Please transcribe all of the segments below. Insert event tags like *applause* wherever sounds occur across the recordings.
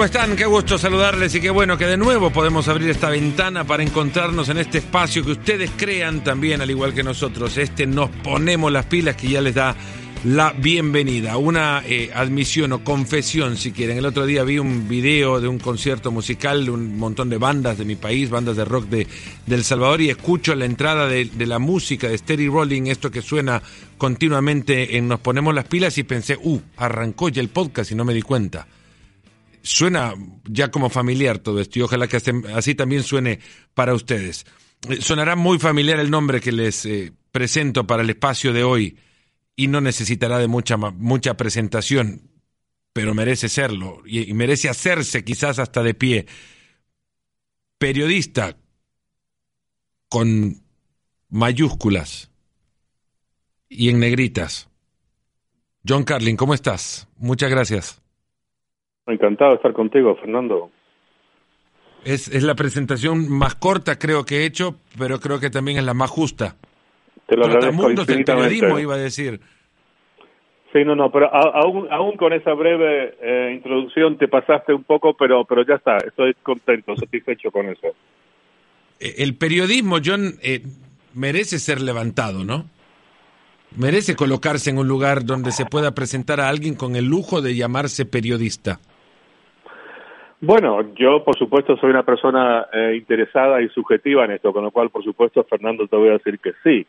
¿cómo están? Qué gusto saludarles y qué bueno que de nuevo podemos abrir esta ventana para encontrarnos en este espacio que ustedes crean también, al igual que nosotros. Este Nos Ponemos las Pilas que ya les da la bienvenida. Una eh, admisión o confesión, si quieren. El otro día vi un video de un concierto musical de un montón de bandas de mi país, bandas de rock de, El Salvador, y escucho la entrada de, la música de Steady Rolling, esto que suena continuamente en Nos Ponemos las Pilas, y pensé, uh, arrancó ya el podcast y no me di cuenta suena ya como familiar todo esto y ojalá que así también suene para ustedes. Eh, sonará muy familiar el nombre que les eh, presento para el espacio de hoy y no necesitará de mucha, mucha presentación, pero merece serlo y, merece hacerse quizás hasta de pie. Periodista con mayúsculas y en negritas. John Carlin, ¿cómo estás? Muchas gracias. Encantado de estar contigo, Fernando. Es, es la presentación más corta creo que he hecho, pero creo que también es la más justa. Te lo agradezco del periodismo, iba a decir. Sí, no, no, pero aún, aún con esa breve eh, introducción te pasaste un poco, pero, pero ya está, estoy contento, satisfecho con eso. Eh, el periodismo, John, eh, merece ser levantado, ¿no? Merece colocarse en un lugar donde se pueda presentar a alguien con el lujo de llamarse periodista. Bueno, yo por supuesto soy una persona eh, interesada y subjetiva en esto, con lo cual por supuesto Fernando te voy a decir que sí.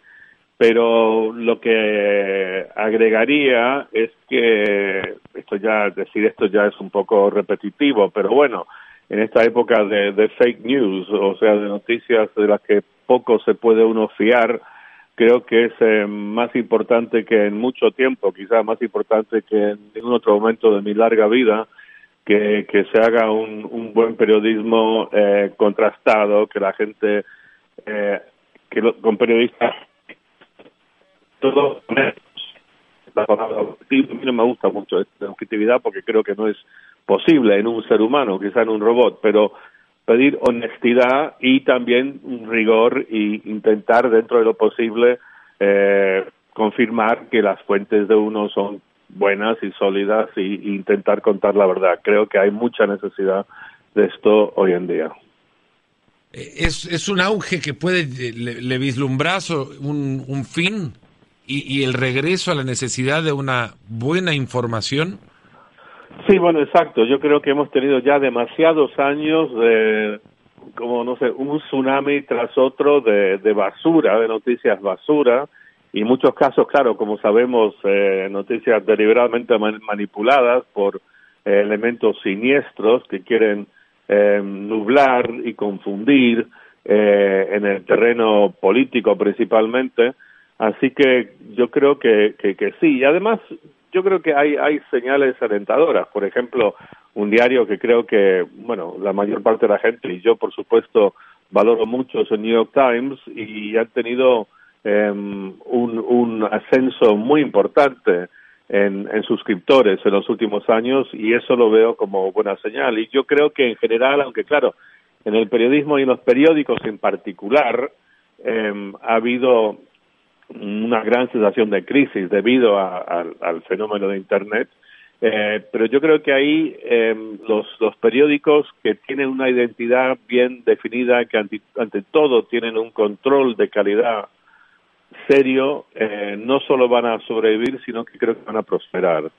Pero lo que agregaría es que esto ya decir esto ya es un poco repetitivo, pero bueno, en esta época de, de fake news, o sea, de noticias de las que poco se puede uno fiar, creo que es eh, más importante que en mucho tiempo, quizás más importante que en ningún otro momento de mi larga vida, que, que se haga un, un buen periodismo eh, contrastado, que la gente, eh, que con periodistas, todo la palabra a mí no me gusta mucho esta objetividad porque creo que no es posible en un ser humano, quizá en un robot, pero pedir honestidad y también rigor y intentar dentro de lo posible eh, confirmar que las fuentes de uno son buenas y sólidas y, intentar contar la verdad. Creo que hay mucha necesidad de esto hoy en día. Es, es un auge que puede, le, le vislumbrar un, un fin y, y el regreso a la necesidad de una buena información. Sí, bueno, exacto. Yo creo que hemos tenido ya demasiados años de, como no sé, un tsunami tras otro de, de basura, de noticias basura, y muchos casos, claro, como sabemos, eh, noticias deliberadamente manipuladas por eh, elementos siniestros que quieren eh, nublar y confundir eh, en el terreno político principalmente. Así que yo creo que, que, que sí. Y además, yo creo que hay, hay señales alentadoras. Por ejemplo, un diario que creo que, bueno, la mayor parte de la gente, y yo por supuesto valoro mucho, es el New York Times, y han tenido eh, un, ascenso muy importante en, suscriptores en los últimos años, y eso lo veo como buena señal. Y yo creo que en general, aunque claro, en el periodismo y en los periódicos en particular, eh, ha habido una gran sensación de crisis debido a, al fenómeno de Internet. Eh, pero yo creo que ahí eh, los, los periódicos que tienen una identidad bien definida, que ante todo tienen un control de calidad serio, eh, no solo van a sobrevivir, sino que creo que van a prosperar.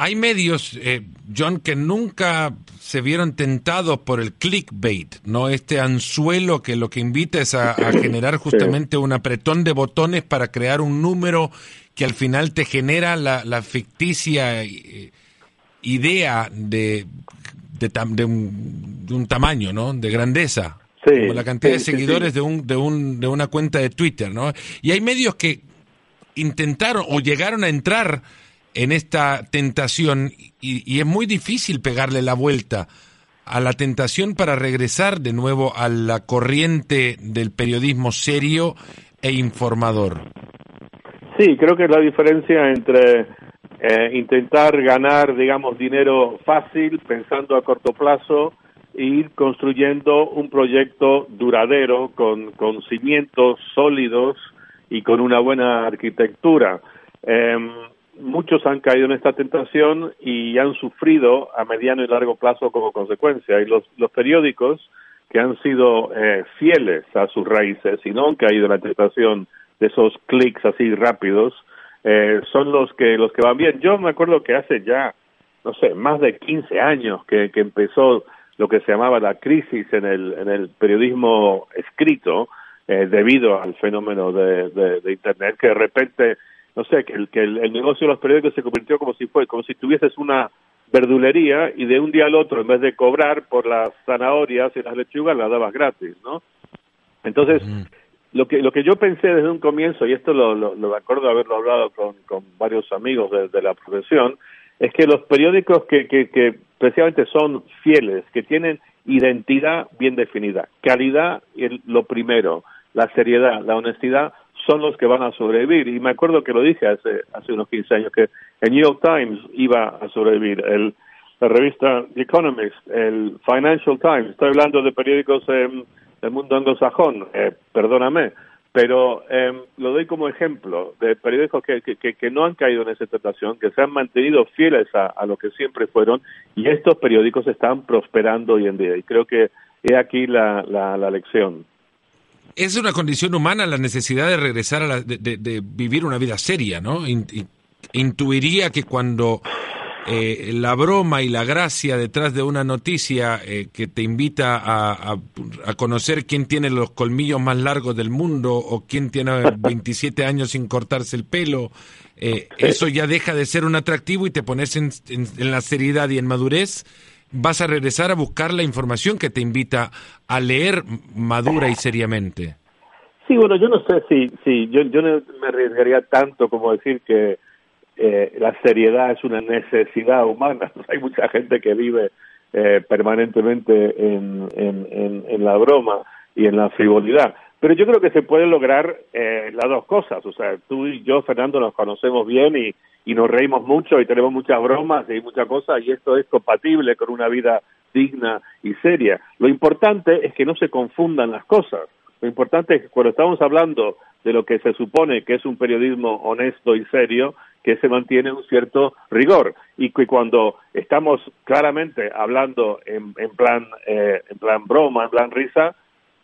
Hay medios, eh, John, que nunca se vieron tentados por el clickbait, ¿no? Este anzuelo que lo que invita es a, a generar justamente un apretón de botones para crear un número que al final te genera la, la ficticia eh, idea de, de, de, un, de, un, tamaño, ¿no? De grandeza. Sí, como la cantidad sí, de seguidores sí, de, un, de, un, de una cuenta de Twitter, ¿no? Y hay medios que intentaron o llegaron a entrar en esta tentación y, y, es muy difícil pegarle la vuelta a la tentación para regresar de nuevo a la corriente del periodismo serio e informador. Sí, creo que la diferencia entre eh, intentar ganar, digamos, dinero fácil pensando a corto plazo ir construyendo un proyecto duradero con, con cimientos sólidos y con una buena arquitectura. Eh, muchos han caído en esta tentación y han sufrido a mediano y largo plazo como consecuencia. Y los, los periódicos que han sido eh, fieles a sus raíces y no han caído en la tentación de esos clics así rápidos, eh, son los que los que van bien. Yo me acuerdo que hace ya, no sé, más de 15 años que, que empezó lo que se llamaba la crisis en el, en el periodismo escrito, eh, debido al fenómeno de, de, Internet, que de repente, no sé, que el, que el, negocio de los periódicos se convirtió como si fue, como si tuvieses una verdulería y de un día al otro, en vez de cobrar por las zanahorias y las lechugas, las dabas gratis, ¿no? Entonces, mm. lo que lo que yo pensé desde un comienzo, y esto lo, lo, lo acuerdo haberlo hablado con, con varios amigos de, de la profesión, es que los periódicos que, que, que precisamente son fieles, que tienen identidad bien definida, calidad es lo primero, la seriedad, la honestidad son los que van a sobrevivir. Y me acuerdo que lo dije hace, hace unos 15 años, que el New York Times iba a sobrevivir, el, la revista The Economist, el Financial Times, estoy hablando de periódicos del mundo anglosajón, eh, perdóname, pero eh, lo doy como ejemplo de periódicos que, que, que, no han caído en esa tentación, que se han mantenido fieles a, a, lo que siempre fueron, y estos periódicos están prosperando hoy en día. Y creo que he aquí la, la, la lección. Es una condición humana la necesidad de regresar a la, de, de vivir una vida seria, ¿no? Intuiría que cuando eh, la broma y la gracia detrás de una noticia eh, que te invita a, a, conocer quién tiene los colmillos más largos del mundo o quién tiene *laughs* 27 años sin cortarse el pelo, eh, eso ya deja de ser un atractivo y te pones en, en, la seriedad y en madurez, vas a regresar a buscar la información que te invita a leer madura y seriamente. Sí, bueno, yo no sé si, si yo, yo no me arriesgaría tanto como decir que eh, la seriedad es una necesidad humana. *laughs* Hay mucha gente que vive eh, permanentemente en, en, la broma y en la frivolidad. Pero yo creo que se puede lograr eh, las dos cosas. O sea, tú y yo, Fernando, nos conocemos bien y nos reímos mucho y tenemos muchas bromas y muchas cosas y esto es compatible con una vida digna y seria. Lo importante es que no se confundan las cosas. Lo importante es que cuando estamos hablando de lo que se supone que es un periodismo honesto y serio, que se mantiene un cierto rigor y que cuando estamos claramente hablando en, en plan eh, en plan broma, en plan risa,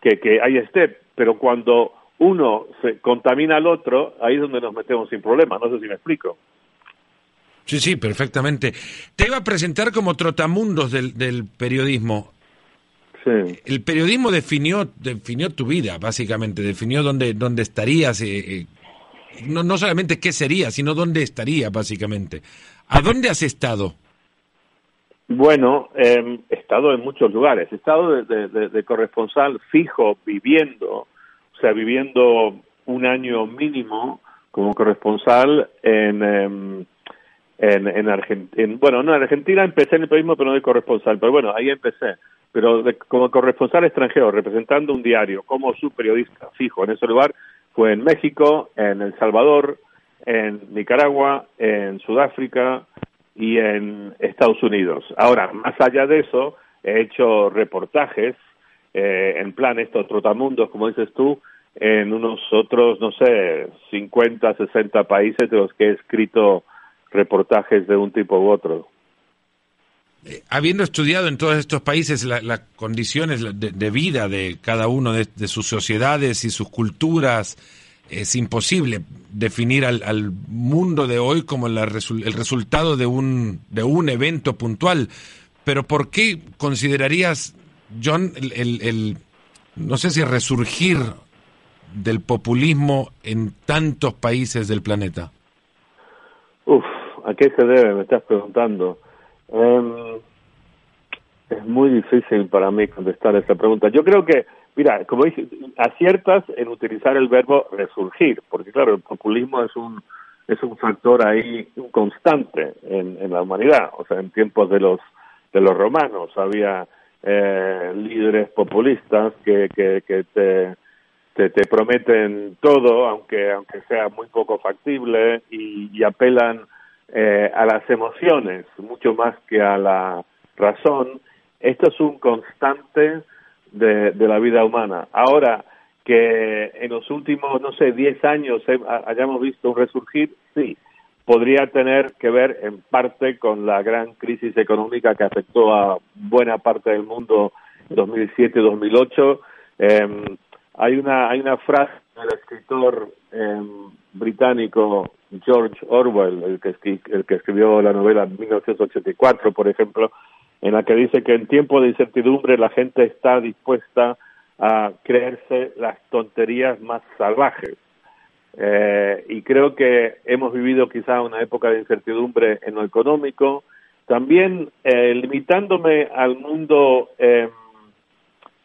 que, que ahí esté, pero cuando uno se contamina al otro, ahí es donde nos metemos sin problema, no sé si me explico. Sí, sí, perfectamente. Te iba a presentar como trotamundos del, del periodismo. Sí. El periodismo definió, definió tu vida, básicamente, definió dónde, dónde estarías, eh, eh no, no solamente qué sería, sino dónde estaría, básicamente. ¿A dónde has estado? Bueno, eh, he estado en muchos lugares. He estado de, de, de, corresponsal fijo, viviendo, o sea, viviendo un año mínimo como corresponsal en, eh, en, en Argentina. Bueno, no, en Argentina empecé en el periodismo, pero no de corresponsal. Pero bueno, ahí empecé. Pero de, como corresponsal extranjero, representando un diario, como su periodista fijo en ese lugar, fue en México, en El Salvador, en Nicaragua, en Sudáfrica y en Estados Unidos. Ahora, más allá de eso, he hecho reportajes eh, en plan estos trotamundos, como dices tú, en unos otros, no sé, 50, 60 países de los que he escrito reportajes de un tipo u otro. Eh, habiendo estudiado en todos estos países las la condiciones de, de, vida de cada uno de, sus sociedades y sus culturas, es imposible definir al, al mundo de hoy como la, el resultado de un, de un evento puntual. Pero ¿por qué considerarías, John, el, el, el no sé si resurgir del populismo en tantos países del planeta? Uf, ¿a qué se debe? Me estás preguntando. Um, es muy difícil para mí contestar esa pregunta. Yo creo que, mira, como dice, aciertas en utilizar el verbo resurgir, porque claro, el populismo es un es un factor ahí constante en, en la humanidad. O sea, en tiempos de los de los romanos había eh, líderes populistas que, que, que te, te, te, prometen todo, aunque aunque sea muy poco factible, y, y apelan eh, a las emociones mucho más que a la razón. Esto es un constante de, de la vida humana. Ahora, que en los últimos, no sé, 10 años hayamos visto un resurgir, sí, podría tener que ver en parte con la gran crisis económica que afectó a buena parte del mundo en 2007-2008. Eh, hay una hay una frase del escritor eh, británico George Orwell, el que, el que escribió la novela 1984, por ejemplo, en la que dice que en tiempo de incertidumbre la gente está dispuesta a creerse las tonterías más salvajes. Eh, y creo que hemos vivido quizá una época de incertidumbre en lo económico, también eh, limitándome al mundo eh,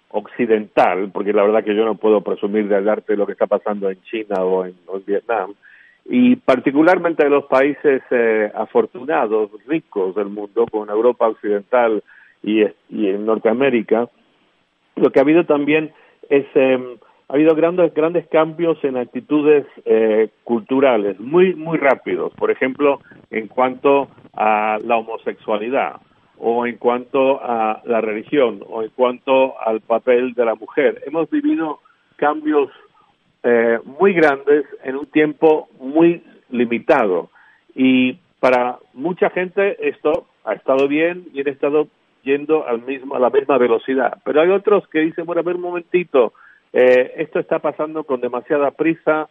occidental, porque la verdad que yo no puedo presumir de hablarte de lo que está pasando en China o en, Vietnam, y particularmente de los países eh, afortunados, ricos del mundo, como Europa Occidental y, y en Norteamérica, lo que ha habido también es eh, ha habido grandes grandes cambios en actitudes eh, culturales muy muy rápidos por ejemplo en cuanto a la homosexualidad o en cuanto a la religión o en cuanto al papel de la mujer. Hemos vivido cambios eh, muy grandes en un tiempo muy limitado y para mucha gente esto ha estado bien y han estado yendo al mismo, a la misma velocidad. Pero hay otros que dicen, bueno, a ver un momentito, eh, esto está pasando con demasiada prisa,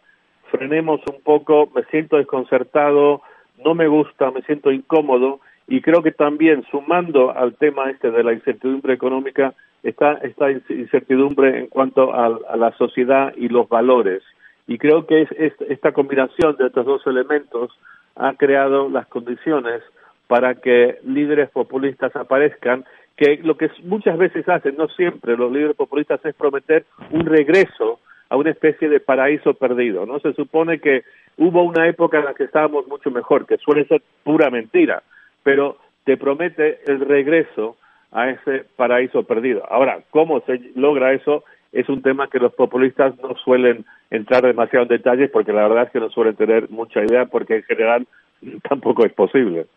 frenemos un poco, me siento desconcertado, no me gusta, me siento incómodo y creo que también sumando al tema este de la incertidumbre económica está esta incertidumbre en cuanto a, la sociedad y los valores y creo que es, esta combinación de estos dos elementos ha creado las condiciones para que líderes populistas aparezcan que lo que muchas veces hacen, no siempre los líderes populistas es prometer un regreso a una especie de paraíso perdido, ¿no? Se supone que hubo una época en la que estábamos mucho mejor, que suele ser pura mentira, pero te promete el regreso a ese paraíso perdido. Ahora, ¿cómo se logra eso? Es un tema que los populistas no suelen entrar demasiado en detalles porque la verdad es que no suelen tener mucha idea porque en general *laughs* tampoco es posible.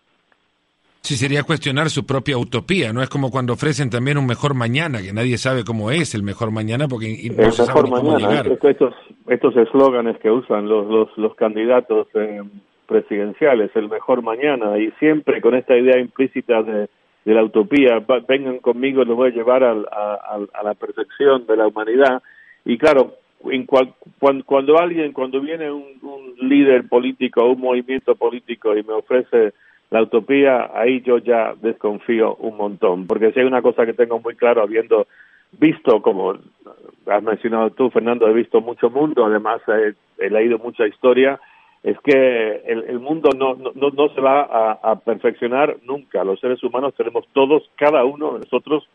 Sí, sería cuestionar su propia utopía, ¿no? Es como cuando ofrecen también un mejor mañana, que nadie sabe cómo es el mejor mañana porque no el mejor mañana, Estos, estos eslóganes que usan los, los, los candidatos eh, presidenciales, el mejor mañana, y siempre con esta idea implícita de, de la utopía, vengan conmigo, los voy a llevar a, a, la perfección de la humanidad. Y claro, en cuando, cuando, alguien, cuando viene un, un líder político, un movimiento político y me ofrece la utopía, ahí yo ya desconfío un montón, porque si hay una cosa que tengo muy claro, habiendo visto, como has mencionado tú, Fernando, he visto mucho mundo, además he leído mucha historia, es que el, el mundo no, no, no se va a, a, perfeccionar nunca. Los seres humanos tenemos todos, cada uno de nosotros,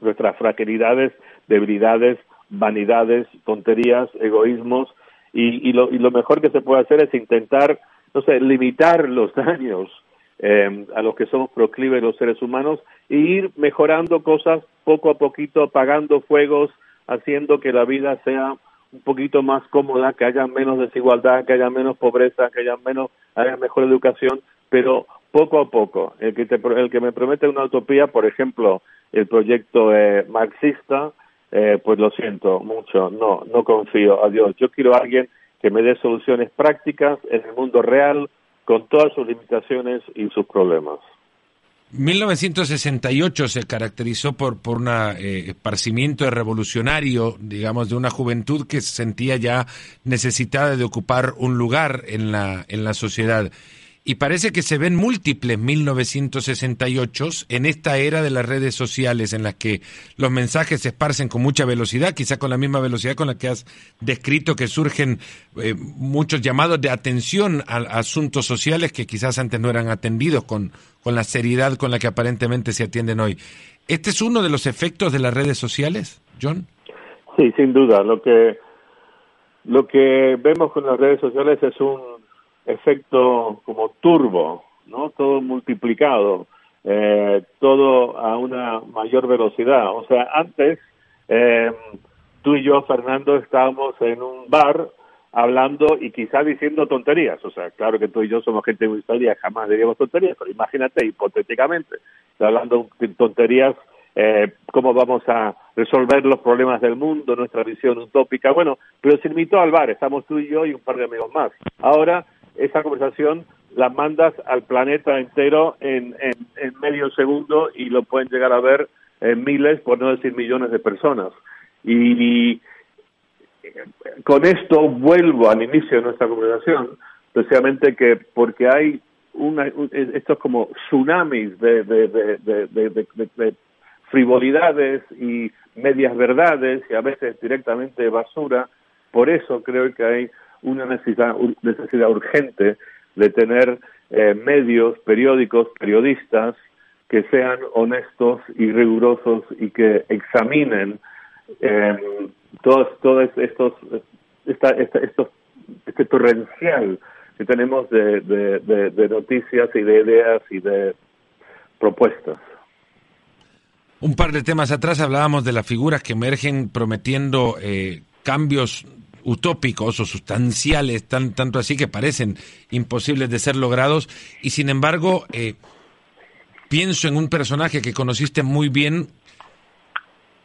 nuestras fragilidades, debilidades, vanidades, tonterías, egoísmos, y, y, lo, y lo mejor que se puede hacer es intentar, no sé, limitar los *laughs* daños eh, a los que somos proclives los seres humanos e ir mejorando cosas poco a poquito, apagando fuegos, haciendo que la vida sea un poquito más cómoda, que haya menos desigualdad, que haya menos pobreza, que haya menos, haya mejor educación, pero poco a poco. El que, te, el que me promete una utopía, por ejemplo, el proyecto eh, marxista, eh, pues lo siento mucho, no, no confío, adiós. Yo quiero a alguien que me dé soluciones prácticas en el mundo real, con todas sus limitaciones y sus problemas. 1968 se caracterizó por, por un eh, esparcimiento revolucionario, digamos, de una juventud que se sentía ya necesitada de ocupar un lugar en la, en la sociedad y parece que se ven múltiples 1968 en esta era de las redes sociales en las que los mensajes se esparcen con mucha velocidad, quizá con la misma velocidad con la que has descrito que surgen eh, muchos llamados de atención a, asuntos sociales que quizás antes no eran atendidos con, con la seriedad con la que aparentemente se atienden hoy. ¿Este es uno de los efectos de las redes sociales, John? Sí, sin duda. Lo que lo que vemos con las redes sociales es un efecto como turbo, ¿no? Todo multiplicado, eh, todo a una mayor velocidad. O sea, antes eh, tú y yo, Fernando, estábamos en un bar hablando y quizá diciendo tonterías. O sea, claro que tú y yo somos gente muy seria, jamás diríamos tonterías, pero imagínate, hipotéticamente, hablando de tonterías, eh, cómo vamos a resolver los problemas del mundo, nuestra visión utópica. Bueno, pero se invitó al bar, estamos tú y yo y un par de amigos más. Ahora esa conversación las mandas al planeta entero en, en, medio segundo y lo pueden llegar a ver en miles, por no decir millones de personas. Y, con esto vuelvo al inicio de nuestra conversación, precisamente que porque hay una, estos como tsunamis de, de, de, de, frivolidades y medias verdades y a veces directamente basura, por eso creo que hay una necesidad, necesidad urgente de tener eh, medios, periódicos, periodistas que sean honestos y rigurosos y que examinen eh, todos, todos estos, esta, estos, este torrencial que tenemos de, de, noticias y de ideas y de propuestas. Un par de temas atrás hablábamos de las figuras que emergen prometiendo eh, cambios utópicos o sustanciales, tan, tanto así que parecen imposibles de ser logrados, y sin embargo, eh, pienso en un personaje que conociste muy bien,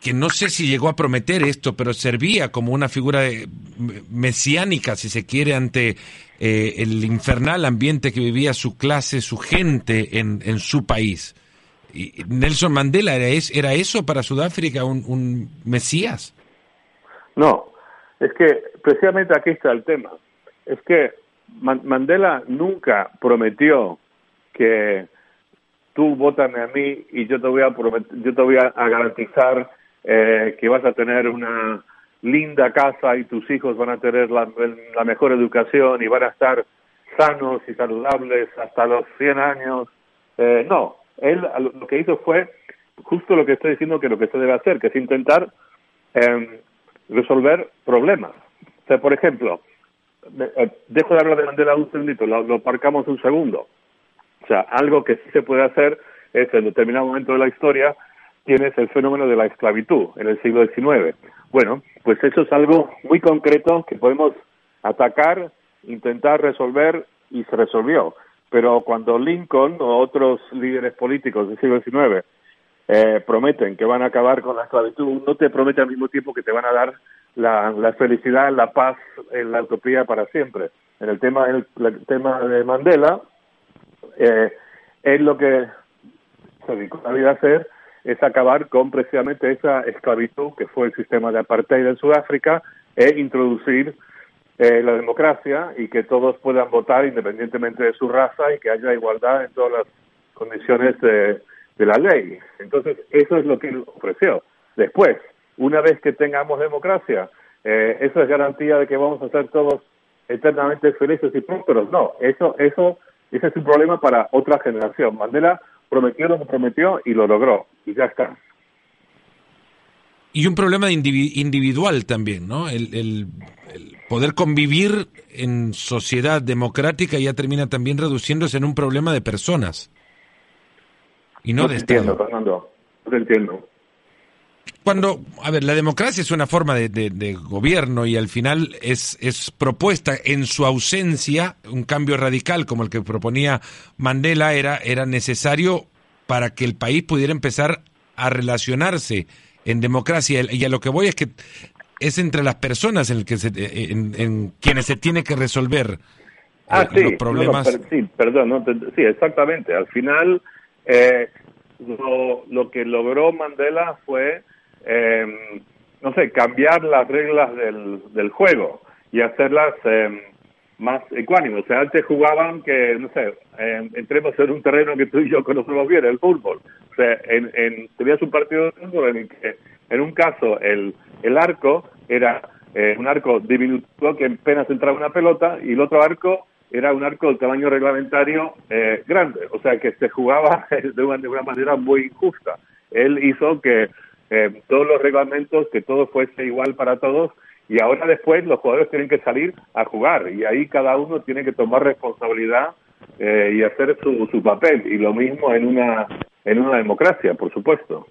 que no sé si llegó a prometer esto, pero servía como una figura mesiánica, si se quiere, ante eh, el infernal ambiente que vivía su clase, su gente en, en su país. Y Nelson Mandela era, era eso para Sudáfrica, un, un mesías. No, es que precisamente aquí está el tema. Es que Mandela nunca prometió que tú vótame a mí y yo te voy a yo te voy a, garantizar eh, que vas a tener una linda casa y tus hijos van a tener la, mejor educación y van a estar sanos y saludables hasta los 100 años. Eh, no, él lo que hizo fue justo lo que estoy diciendo que lo que se debe hacer, que es intentar eh, resolver problemas. O sea, por ejemplo, eh, dejo de hablar de Mandela un segundito, lo, lo aparcamos un segundo. O sea, algo que sí se puede hacer es en determinado momento de la historia tienes el fenómeno de la esclavitud en el siglo XIX. Bueno, pues eso es algo muy concreto que podemos atacar, intentar resolver y se resolvió. Pero cuando Lincoln o otros líderes políticos del siglo XIX eh, prometen que van a acabar con la esclavitud, no te prometen al mismo tiempo que te van a dar la, la felicidad, la paz, la utopía para siempre. En el tema, el, tema de Mandela, eh, él lo que se dedicó a vida a hacer es acabar con precisamente esa esclavitud que fue el sistema de apartheid en Sudáfrica e introducir eh, la democracia y que todos puedan votar independientemente de su raza y que haya igualdad en todas las condiciones de, de la ley. Entonces, eso es lo que él ofreció. Después, una vez que tengamos democracia, eh, eso es garantía de que vamos a ser todos eternamente felices y prósperos. No, eso, eso, ese es un problema para otra generación. Mandela prometió lo que prometió y lo logró, y ya está. Y un problema individual también, ¿no? El, el, poder convivir en sociedad democrática ya termina también reduciéndose en un problema de personas y no, de entiendo, Fernando. No te entiendo. Cuando, a ver, la democracia es una forma de, gobierno y al final es, es propuesta en su ausencia, un cambio radical como el que proponía Mandela era, era necesario para que el país pudiera empezar a relacionarse en democracia. Y a lo que voy es que es entre las personas en, el que se, en, quienes se tiene que resolver ah, eh, los problemas. sí, perdón, sí, exactamente. Al final eh, lo, lo, que logró Mandela fue, eh, no sé, cambiar las reglas del, del juego y hacerlas eh, más ecuánimes. O sea, antes jugaban que, no sé, eh, entremos en un terreno que tú y yo conocemos bien, el fútbol. O sea, en, en, tenías un partido de fútbol en el que, en un caso, el, el arco era eh, un arco diminutivo que apenas entraba una pelota y el otro arco era un arco de tamaño reglamentario eh, grande, o sea que se jugaba *laughs* de una, de una manera muy injusta. Él hizo que eh, todos los reglamentos, que todo fuese igual para todos, y ahora después los jugadores tienen que salir a jugar, y ahí cada uno tiene que tomar responsabilidad eh, y hacer su, su papel, y lo mismo en una, en una democracia, por supuesto.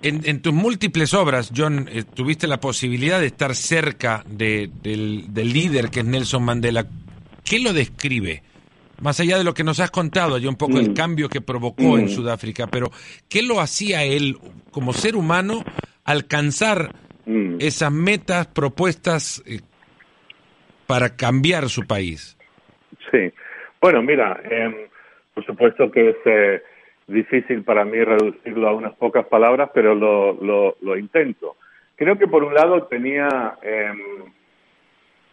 En, tus múltiples obras, John, tuviste la posibilidad de estar cerca de, del, del, líder que es Nelson Mandela. ¿Qué lo describe? Más allá de lo que nos has contado, ya un poco el mm. cambio que provocó en mm. Sudáfrica, pero ¿qué lo hacía él como ser humano alcanzar mm. esas metas propuestas eh, para cambiar su país? Sí, Bueno, mira, em, por supuesto que es eh, difícil para mí reducirlo a unas pocas palabras, pero lo, lo, lo intento. Creo que por un lado tenía, em,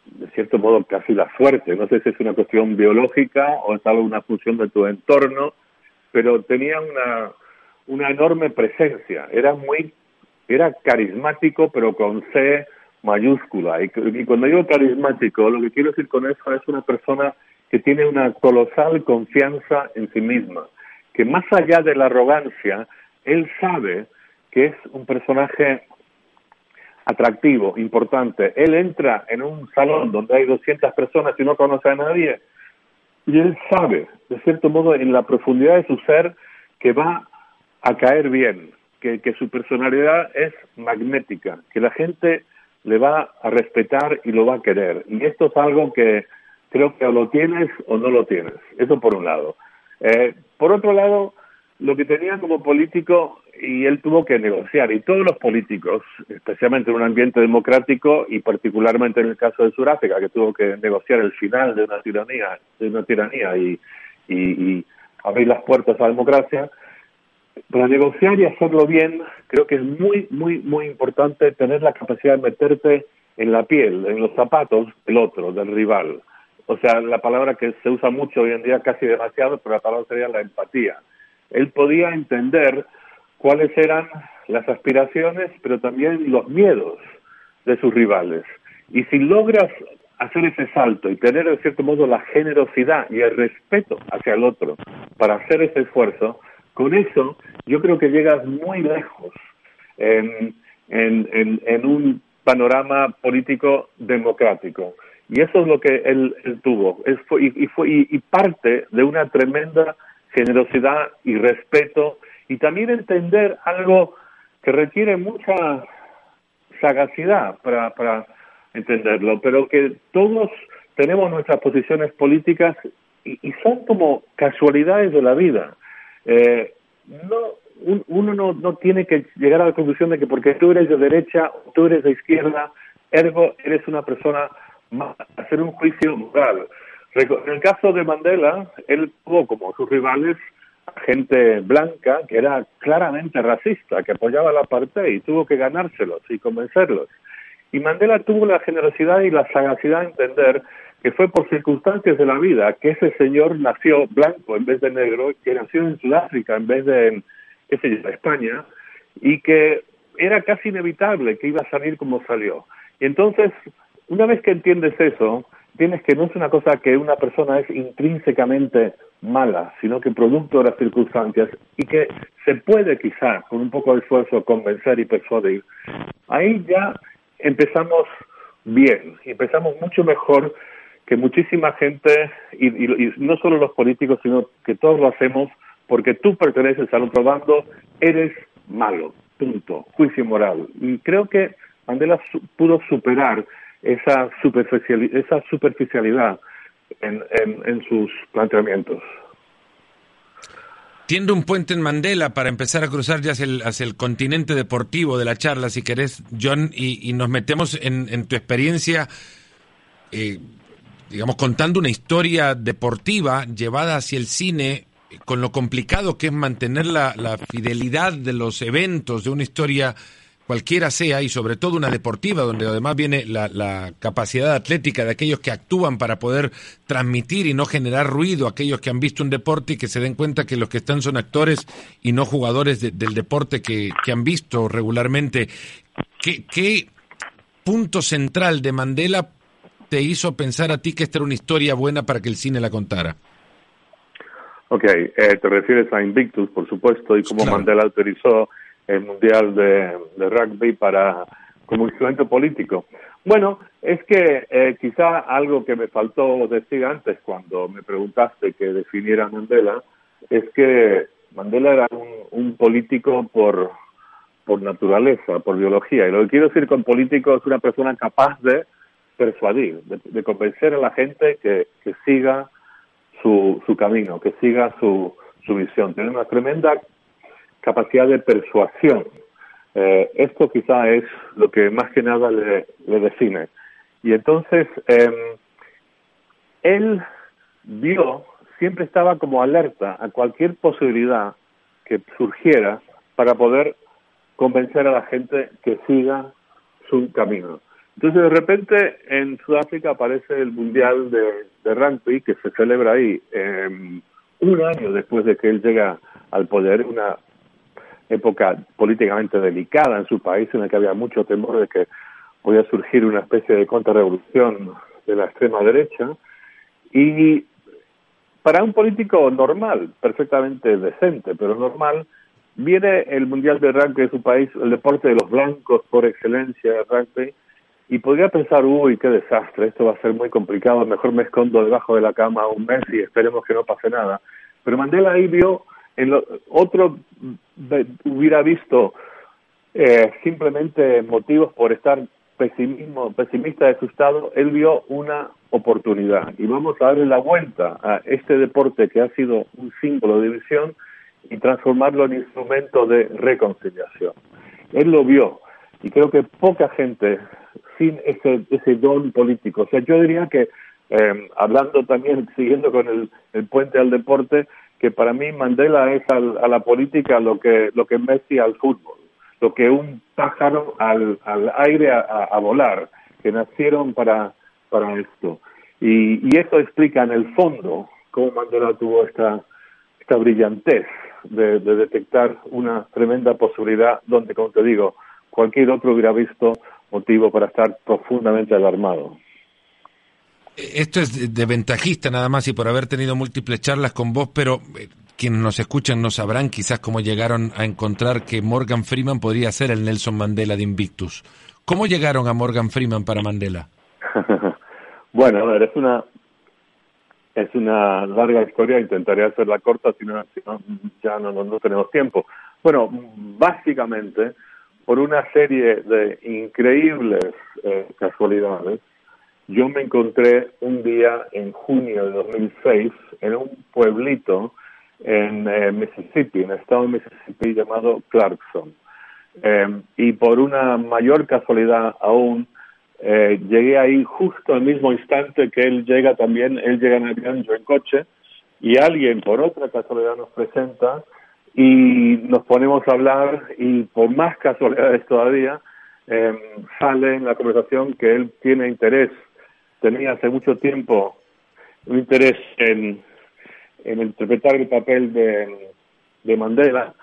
de cierto modo, casi la suerte. No sé si es una cuestión biológica o es algo una función de tu entorno, pero tenía una, una enorme presencia. Era muy, era carismático, pero con C mayúscula. Y, y cuando digo carismático, lo que quiero decir con eso es una persona que tiene una colosal confianza en sí misma, que más allá de la arrogancia, él sabe que es un personaje atractivo, importante. Él entra en un salón donde hay 200 personas y no conoce a nadie y él sabe, de cierto modo, en la profundidad de su ser, que va a caer bien, que, que su personalidad es magnética, que la gente le va a respetar y lo va a querer. Y esto es algo que creo que o lo tienes o no lo tienes. Eso por un lado. Eh, por otro lado, lo que tenía como político y él tuvo que negociar y todos los políticos, especialmente en un ambiente democrático y particularmente en el caso de Sudáfrica que tuvo que negociar el final de una tiranía, de una tiranía y, y, abrir las puertas a la democracia, para negociar y hacerlo bien, creo que es muy, muy, muy importante tener la capacidad de meterte en la piel, en los zapatos del otro, del rival. O sea, la palabra que se usa mucho hoy en día, casi demasiado, pero la palabra sería la empatía él podía entender cuáles eran las aspiraciones, pero también los miedos de sus rivales. Y si logras hacer ese salto y tener, de cierto modo, la generosidad y el respeto hacia el otro para hacer ese esfuerzo, con eso yo creo que llegas muy lejos en, en, en, un panorama político democrático. Y eso es lo que él, tuvo. Es, y, fue, parte de una tremenda generosidad y respeto y también entender algo que requiere mucha sagacidad para, para entenderlo, pero que todos tenemos nuestras posiciones políticas y, y son como casualidades de la vida. Eh, no, uno no, no tiene que llegar a la conclusión de que porque tú eres de derecha tú eres de izquierda, ergo eres una persona hacer un juicio moral. En el caso de Mandela, él tuvo como sus rivales gente blanca que era claramente racista, que apoyaba la parte y tuvo que ganárselos y convencerlos. Y Mandela tuvo la generosidad y la sagacidad de entender que fue por circunstancias de la vida que ese señor nació blanco en vez de negro, que nació en Sudáfrica en vez de en España, y que era casi inevitable que iba a salir como salió. Y entonces, una vez que entiendes eso, tienes que no es una cosa que una persona es intrínsecamente mala, sino que producto de las circunstancias y que se puede quizá con un poco de esfuerzo convencer y persuadir. Ahí ya empezamos bien, y empezamos mucho mejor que muchísima gente, y, y, no solo los políticos, sino que todos lo hacemos porque tú perteneces al otro bando, eres malo, punto, juicio moral. Y creo que Mandela pudo superar esa, superficialidad, esa superficialidad en, en, sus planteamientos. Tiendo un puente en Mandela para empezar a cruzar ya hacia el, hacia el continente deportivo de la charla, si querés, John, y, nos metemos en, en, tu experiencia, eh, digamos, contando una historia deportiva llevada hacia el cine, con lo complicado que es mantener la, la fidelidad de los eventos de una historia cualquiera sea, y sobre todo una deportiva, donde además viene la, capacidad atlética de aquellos que actúan para poder transmitir y no generar ruido, aquellos que han visto un deporte y que se den cuenta que los que están son actores y no jugadores del deporte que, han visto regularmente. ¿Qué, ¿Qué punto central de Mandela te hizo pensar a ti que esta era una historia buena para que el cine la contara? Ok, eh, te refieres a Invictus, por supuesto, y cómo Mandela autorizó el Mundial de, Rugby para como instrumento político. Bueno, es que eh, quizá algo que me faltó decir antes cuando me preguntaste que definiera Mandela es que Mandela era un, político por, por naturaleza, por biología. Y lo que quiero decir con político es una persona capaz de persuadir, de, convencer a la gente que, que siga su, su camino, que siga su, su visión. Tiene una tremenda capacidad de persuasión. Eh, esto quizá es lo que más que nada le, define. Y entonces, em, él vio siempre estaba como alerta a cualquier posibilidad que surgiera para poder convencer a la gente que siga su camino. Entonces, de repente, en Sudáfrica aparece el Mundial de, de Rugby, que se celebra ahí eh, un año después de que él llega al poder, una época políticamente delicada en su país, en la que había mucho temor de que podía surgir una especie de contrarrevolución de la extrema derecha. Y para un político normal, perfectamente decente, pero normal, viene el Mundial de Rugby de su país, el deporte de los blancos por excelencia de rugby, y podría pensar, uy, qué desastre, esto va a ser muy complicado, mejor me escondo debajo de la cama un mes y esperemos que no pase nada. Pero Mandela ahí vio, en lo, otro hubiera visto eh, simplemente motivos por estar pesimismo, pesimista de su estado, él vio una oportunidad y vamos a darle la vuelta a este deporte que ha sido un símbolo de división y transformarlo en instrumento de reconciliación. Él lo vio y creo que poca gente sin ese, ese don político, o sea, yo diría que eh, hablando también, siguiendo con el, el, puente al deporte, que para mí Mandela es al, a la política lo que, lo que Messi al fútbol, lo que un pájaro al, al aire a, volar, que nacieron para, para esto. Y, y eso explica en el fondo cómo Mandela tuvo esta, esta brillantez de, de detectar una tremenda posibilidad donde, como te digo, cualquier otro hubiera visto motivo para estar profundamente alarmado. Esto es de ventajista nada más y por haber tenido múltiples charlas con vos, pero eh, quienes nos escuchan no sabrán quizás cómo llegaron a encontrar que Morgan Freeman podría ser el Nelson Mandela de Invictus. ¿Cómo llegaron a Morgan Freeman para Mandela? *laughs* bueno, a ver, es una es una larga historia, intentaré hacerla corta, si no, ya no, no, no tenemos tiempo. Bueno, básicamente por una serie de increíbles eh, casualidades, yo me encontré un día en junio de 2006 en un pueblito en eh, Mississippi, en el estado de Mississippi llamado Clarkson. Eh, y por una mayor casualidad aún, eh, llegué ahí justo al mismo instante que él llega también, él llega en avión, yo en coche, y alguien por otra casualidad nos presenta y nos ponemos a hablar y por más casualidades todavía eh, sale en la conversación que él tiene interés, tenía hace mucho tiempo un interés en, en interpretar el papel de, de Mandela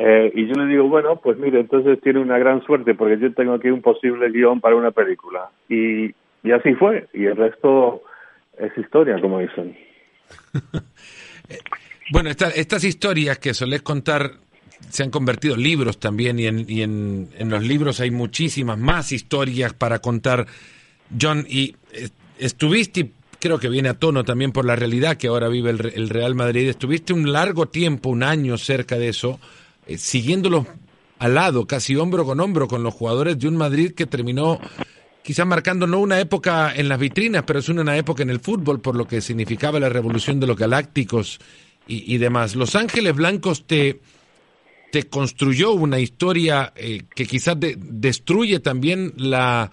eh, y yo le digo, bueno, pues mire, entonces tiene una gran suerte porque yo tengo aquí un posible guion para una película. Y, y así fue, y el resto es historia, como dicen. *laughs* Bueno, estas historias que solés contar se han convertido en libros también y, en, y en, en, los libros hay muchísimas más historias para contar, John, y eh, estuviste, creo que viene a tono también por la realidad que ahora vive el, el Real Madrid, estuviste un largo tiempo, un año cerca de eso, eh, siguiéndolos al lado, casi hombro con hombro con los jugadores de un Madrid que terminó quizás marcando no una época en las vitrinas, pero es una época en el fútbol por lo que significaba la revolución de los galácticos y, demás. Los Ángeles Blancos te, te construyó una historia eh, que quizás de, destruye también la,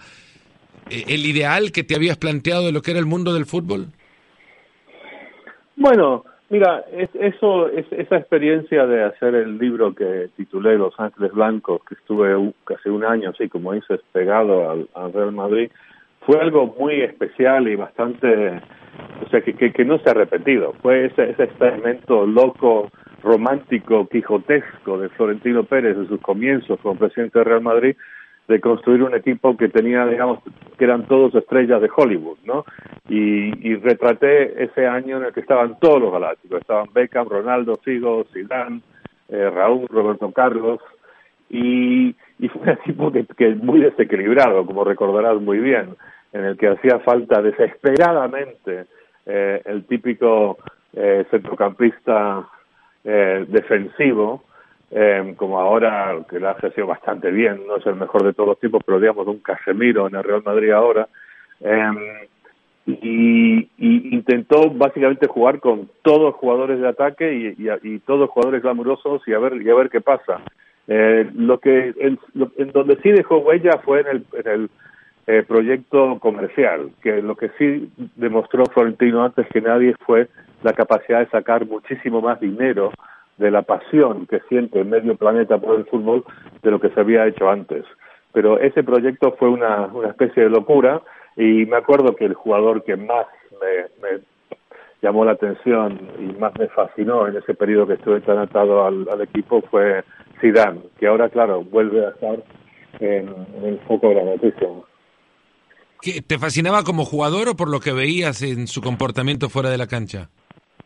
el ideal que te habías planteado de lo que era el mundo del fútbol. Bueno, mira, es, eso, es, esa experiencia de hacer el libro que titulé Los Ángeles Blancos, que estuve casi un año, así como dices, pegado al, al Real Madrid, fue algo muy especial y bastante o sea, que, que, que no se ha repetido. Fue ese, ese experimento loco, romántico, quijotesco de Florentino Pérez en sus comienzos como presidente de Real Madrid, de construir un equipo que tenía, digamos, que eran todos estrellas de Hollywood, ¿no? Y, y retraté ese año en el que estaban todos los galácticos, estaban Beckham, Ronaldo, Figo, Zidane, eh, Raúl, Roberto Carlos, y, y fue un equipo que, que muy desequilibrado, como recordarás muy bien en el que hacía falta desesperadamente eh, el típico eh, centrocampista eh, defensivo, eh, como ahora, que lo ha sido bastante bien, no es el mejor de todos los tiempos, pero digamos un Casemiro en el Real Madrid ahora, eh, y, intentó básicamente jugar con todos jugadores de ataque y, y, y todos jugadores glamurosos y a ver, y a ver qué pasa. Eh, lo que en, lo, en donde sí dejó huella fue en el, en el eh, proyecto comercial, que lo que sí demostró Florentino antes que nadie fue la capacidad de sacar muchísimo más dinero de la pasión que siente el medio planeta por el fútbol de lo que se había hecho antes. Pero ese proyecto fue una, una especie de locura y me acuerdo que el jugador que más me, llamó la atención y más me fascinó en ese periodo que estuve tan atado al, equipo fue Zidane, que ahora, claro, vuelve a estar en, el foco de la noticia. ¿Te fascinaba como jugador o por lo que veías en su comportamiento fuera de la cancha?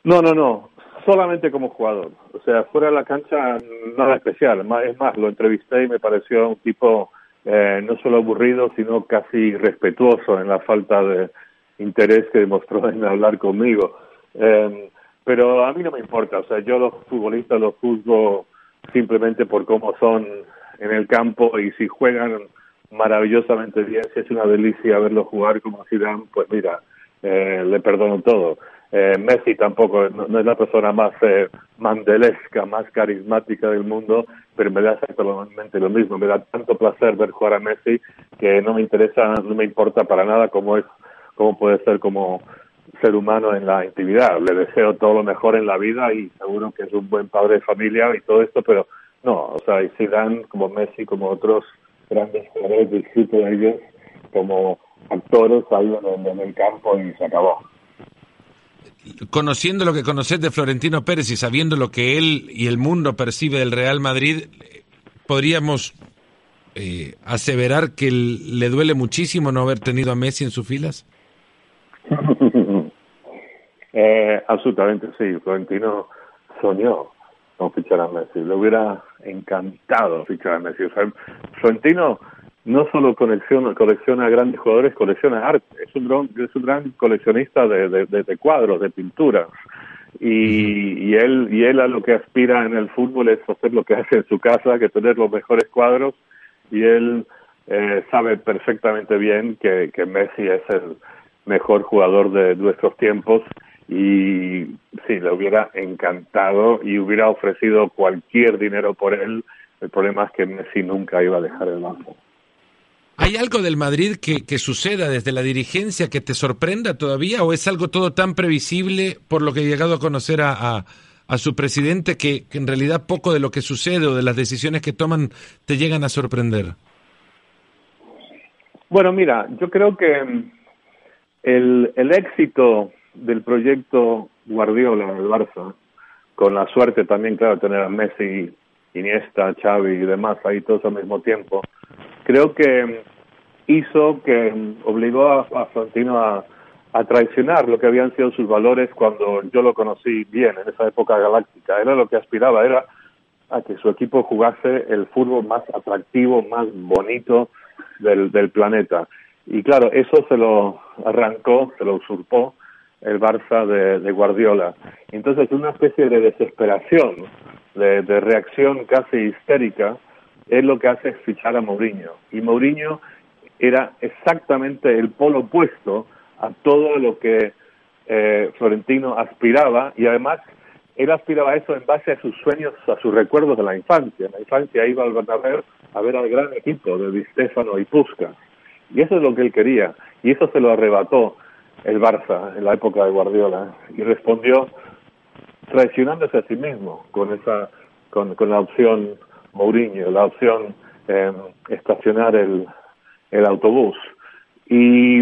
No, no, no solamente como jugador. O sea, fuera de la cancha nada especial. Es más, lo entrevisté y me pareció un tipo eh, no solo aburrido, sino casi respetuoso en la falta de interés que demostró *laughs* en hablar conmigo. Em, pero a mí no me importa. O sea, yo los futbolistas los juzgo simplemente por cómo son en el campo y si juegan maravillosamente bien, si es una delicia verlos jugar como Zidane, pues mira, eh, le perdono todo. Eh, Messi tampoco no, es la persona más eh, mandelesca, más carismática del mundo, pero me da exactamente lo mismo. Me da tanto placer ver jugar a Messi que no me interesa, no me importa para nada cómo es, cómo puede ser como ser humano en la intimidad. Le deseo todo lo mejor en la vida y seguro que es un buen padre de familia y todo esto, pero no, o sea, y Zidane como Messi, como otros grandes jugadores, disfruto de ellos como actores ahí en el campo y se acabó conociendo lo que conoces de Florentino Pérez y sabiendo lo que él y el mundo percibe del Real Madrid, podríamos eh, aseverar que le duele muchísimo no haber tenido a Messi en sus filas. *laughs* eh, absolutamente sí, Florentino soñó con fichar a Messi, le hubiera encantado fichar a Messi. Florentino no solo colecciona, colecciona grandes jugadores, colecciona arte. Es un gran, es un gran coleccionista de, de, cuadros, de pinturas. Y, y, él, y él a lo que aspira en el fútbol es hacer lo que hace en su casa, que tener los mejores cuadros. Y él eh, sabe perfectamente bien que, que Messi es el mejor jugador de nuestros tiempos y sí, le hubiera encantado y hubiera ofrecido cualquier dinero por él. El problema es que Messi nunca iba a dejar el banco. ¿Hay algo del Madrid que, suceda desde la dirigencia que te sorprenda todavía o es algo todo tan previsible por lo que he llegado a conocer a, su presidente que, en realidad poco de lo que sucede o de las decisiones que toman te llegan a sorprender? Bueno, mira, yo creo que mm, el, el éxito del proyecto Guardiola del Barça, con la suerte también, claro, tener a Messi, Iniesta, Xavi y demás ahí todos al mismo tiempo, creo que hizo que obligó a, a Florentino a, traicionar lo que habían sido sus valores cuando yo lo conocí bien en esa época galáctica. Era lo que aspiraba, era a que su equipo jugase el fútbol más atractivo, más bonito del, del planeta. Y claro, eso se lo arrancó, se lo usurpó el Barça de, Guardiola. Entonces, una especie de desesperación, de, de reacción casi histérica, es lo que hace fichar a Mourinho. Y Mourinho era exactamente el polo opuesto a todo lo que eh, Florentino aspiraba y además él aspiraba a eso en base a sus sueños, a sus recuerdos de la infancia. En la infancia iba al Bernabéu a ver al gran equipo de Di Stefano y Puskas. Y eso es lo que él quería. Y eso se lo arrebató el Barça en la época de Guardiola. Y respondió traicionándose a sí mismo con esa con, con la opción Mourinho, la opción eh, estacionar el, el autobús. Y,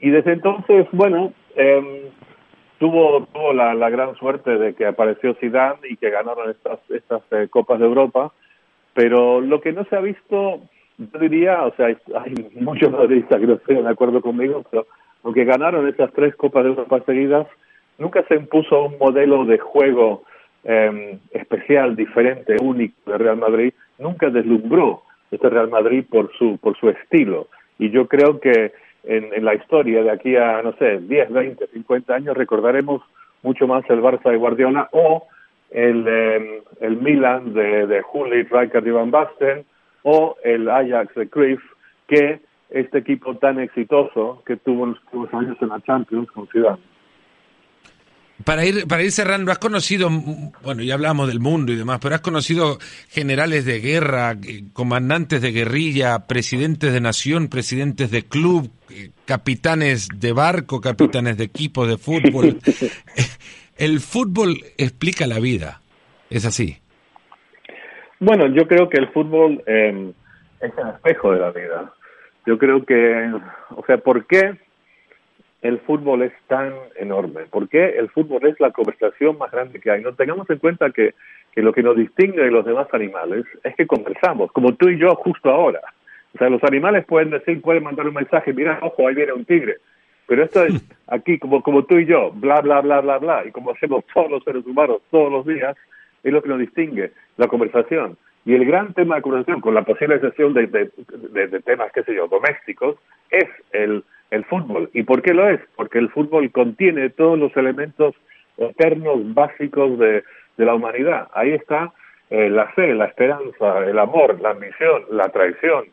y desde entonces, bueno, eh, tuvo, tuvo la, la, gran suerte de que apareció Zidane y que ganaron estas, estas eh, Copas de Europa, pero lo que no se ha visto, yo diría, o sea, hay, muchos madridistas que no estén de acuerdo conmigo, pero lo que ganaron estas tres Copas de Europa seguidas, nunca se impuso un modelo de juego eh, especial, diferente, único de Real Madrid, nunca deslumbró este Real Madrid por su, por su estilo. Y yo creo que en, la historia de aquí a, no sé, 10, 20, 50 años recordaremos mucho más el Barça de Guardiola o el, eh, el Milan de, de Juli, Rijkaard y Van Basten o el Ajax de Cruyff que este equipo tan exitoso que tuvo en los últimos años en la Champions con Ciudad. Para ir, para ir cerrando, has conocido, bueno, ya hablamos del mundo y demás, pero has conocido generales de guerra, eh, comandantes de guerrilla, presidentes de nación, presidentes de club, eh, capitanes de barco, capitanes de equipo de fútbol. *laughs* el fútbol explica la vida. ¿Es así? Bueno, yo creo que el fútbol eh, es el espejo de la vida. Yo creo que, o sea, ¿por qué el fútbol es tan enorme? ¿Por qué el fútbol es la conversación más grande que hay? No tengamos en cuenta que, que lo que nos distingue de los demás animales es que conversamos, como tú y yo justo ahora. O sea, los animales pueden decir, pueden mandar un mensaje, mira, ojo, ahí viene un tigre. Pero esto es *laughs* aquí, como, como tú y yo, bla, bla, bla, bla, bla, y como hacemos todos los seres humanos todos los días, es lo que nos distingue, la conversación. Y el gran tema de conversación, con la posible excepción de, de, temas, qué sé yo, domésticos, es el, el fútbol. ¿Y por qué lo es? Porque el fútbol contiene todos los elementos eternos, básicos de, de la humanidad. Ahí está eh, la fe, la esperanza, el amor, la ambición, la traición,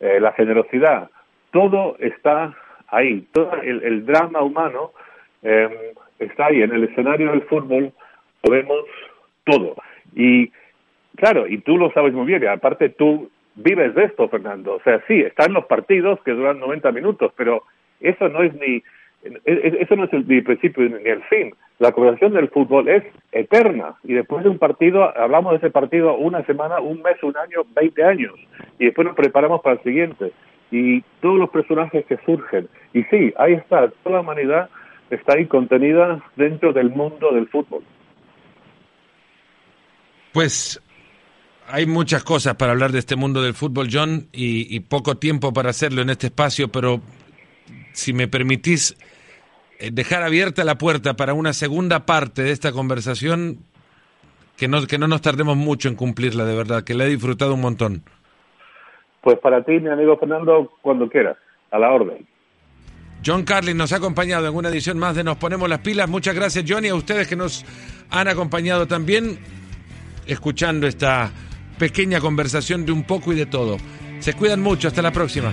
eh, la generosidad. Todo está ahí. Todo el, drama humano eh, está ahí. En el escenario del fútbol lo vemos todo. Y claro, y tú lo sabes muy bien, y aparte tú vives de esto, Fernando. O sea, sí, están los partidos que duran 90 minutos, pero eso no es ni eso no es el, principio ni el fin. La conversación del fútbol es eterna y después de un partido, hablamos de ese partido una semana, un mes, un año, 20 años y después nos preparamos para el siguiente. Y todos los personajes que surgen. Y sí, ahí está, toda la humanidad está ahí contenida dentro del mundo del fútbol. Pues hay muchas cosas para hablar de este mundo del fútbol, John, y, poco tiempo para hacerlo en este espacio, pero si me permitís eh, dejar abierta la puerta para una segunda parte de esta conversación, que no, que no nos tardemos mucho en cumplirla, de verdad, que la he disfrutado un montón. Pues para ti, mi amigo Fernando, cuando quieras, a la orden. John Carlin nos ha acompañado en una edición más de Nos Ponemos las Pilas. Muchas gracias, John, y a ustedes que nos han acompañado también escuchando esta pequeña conversación de un poco y de todo. Se cuidan mucho, hasta la próxima.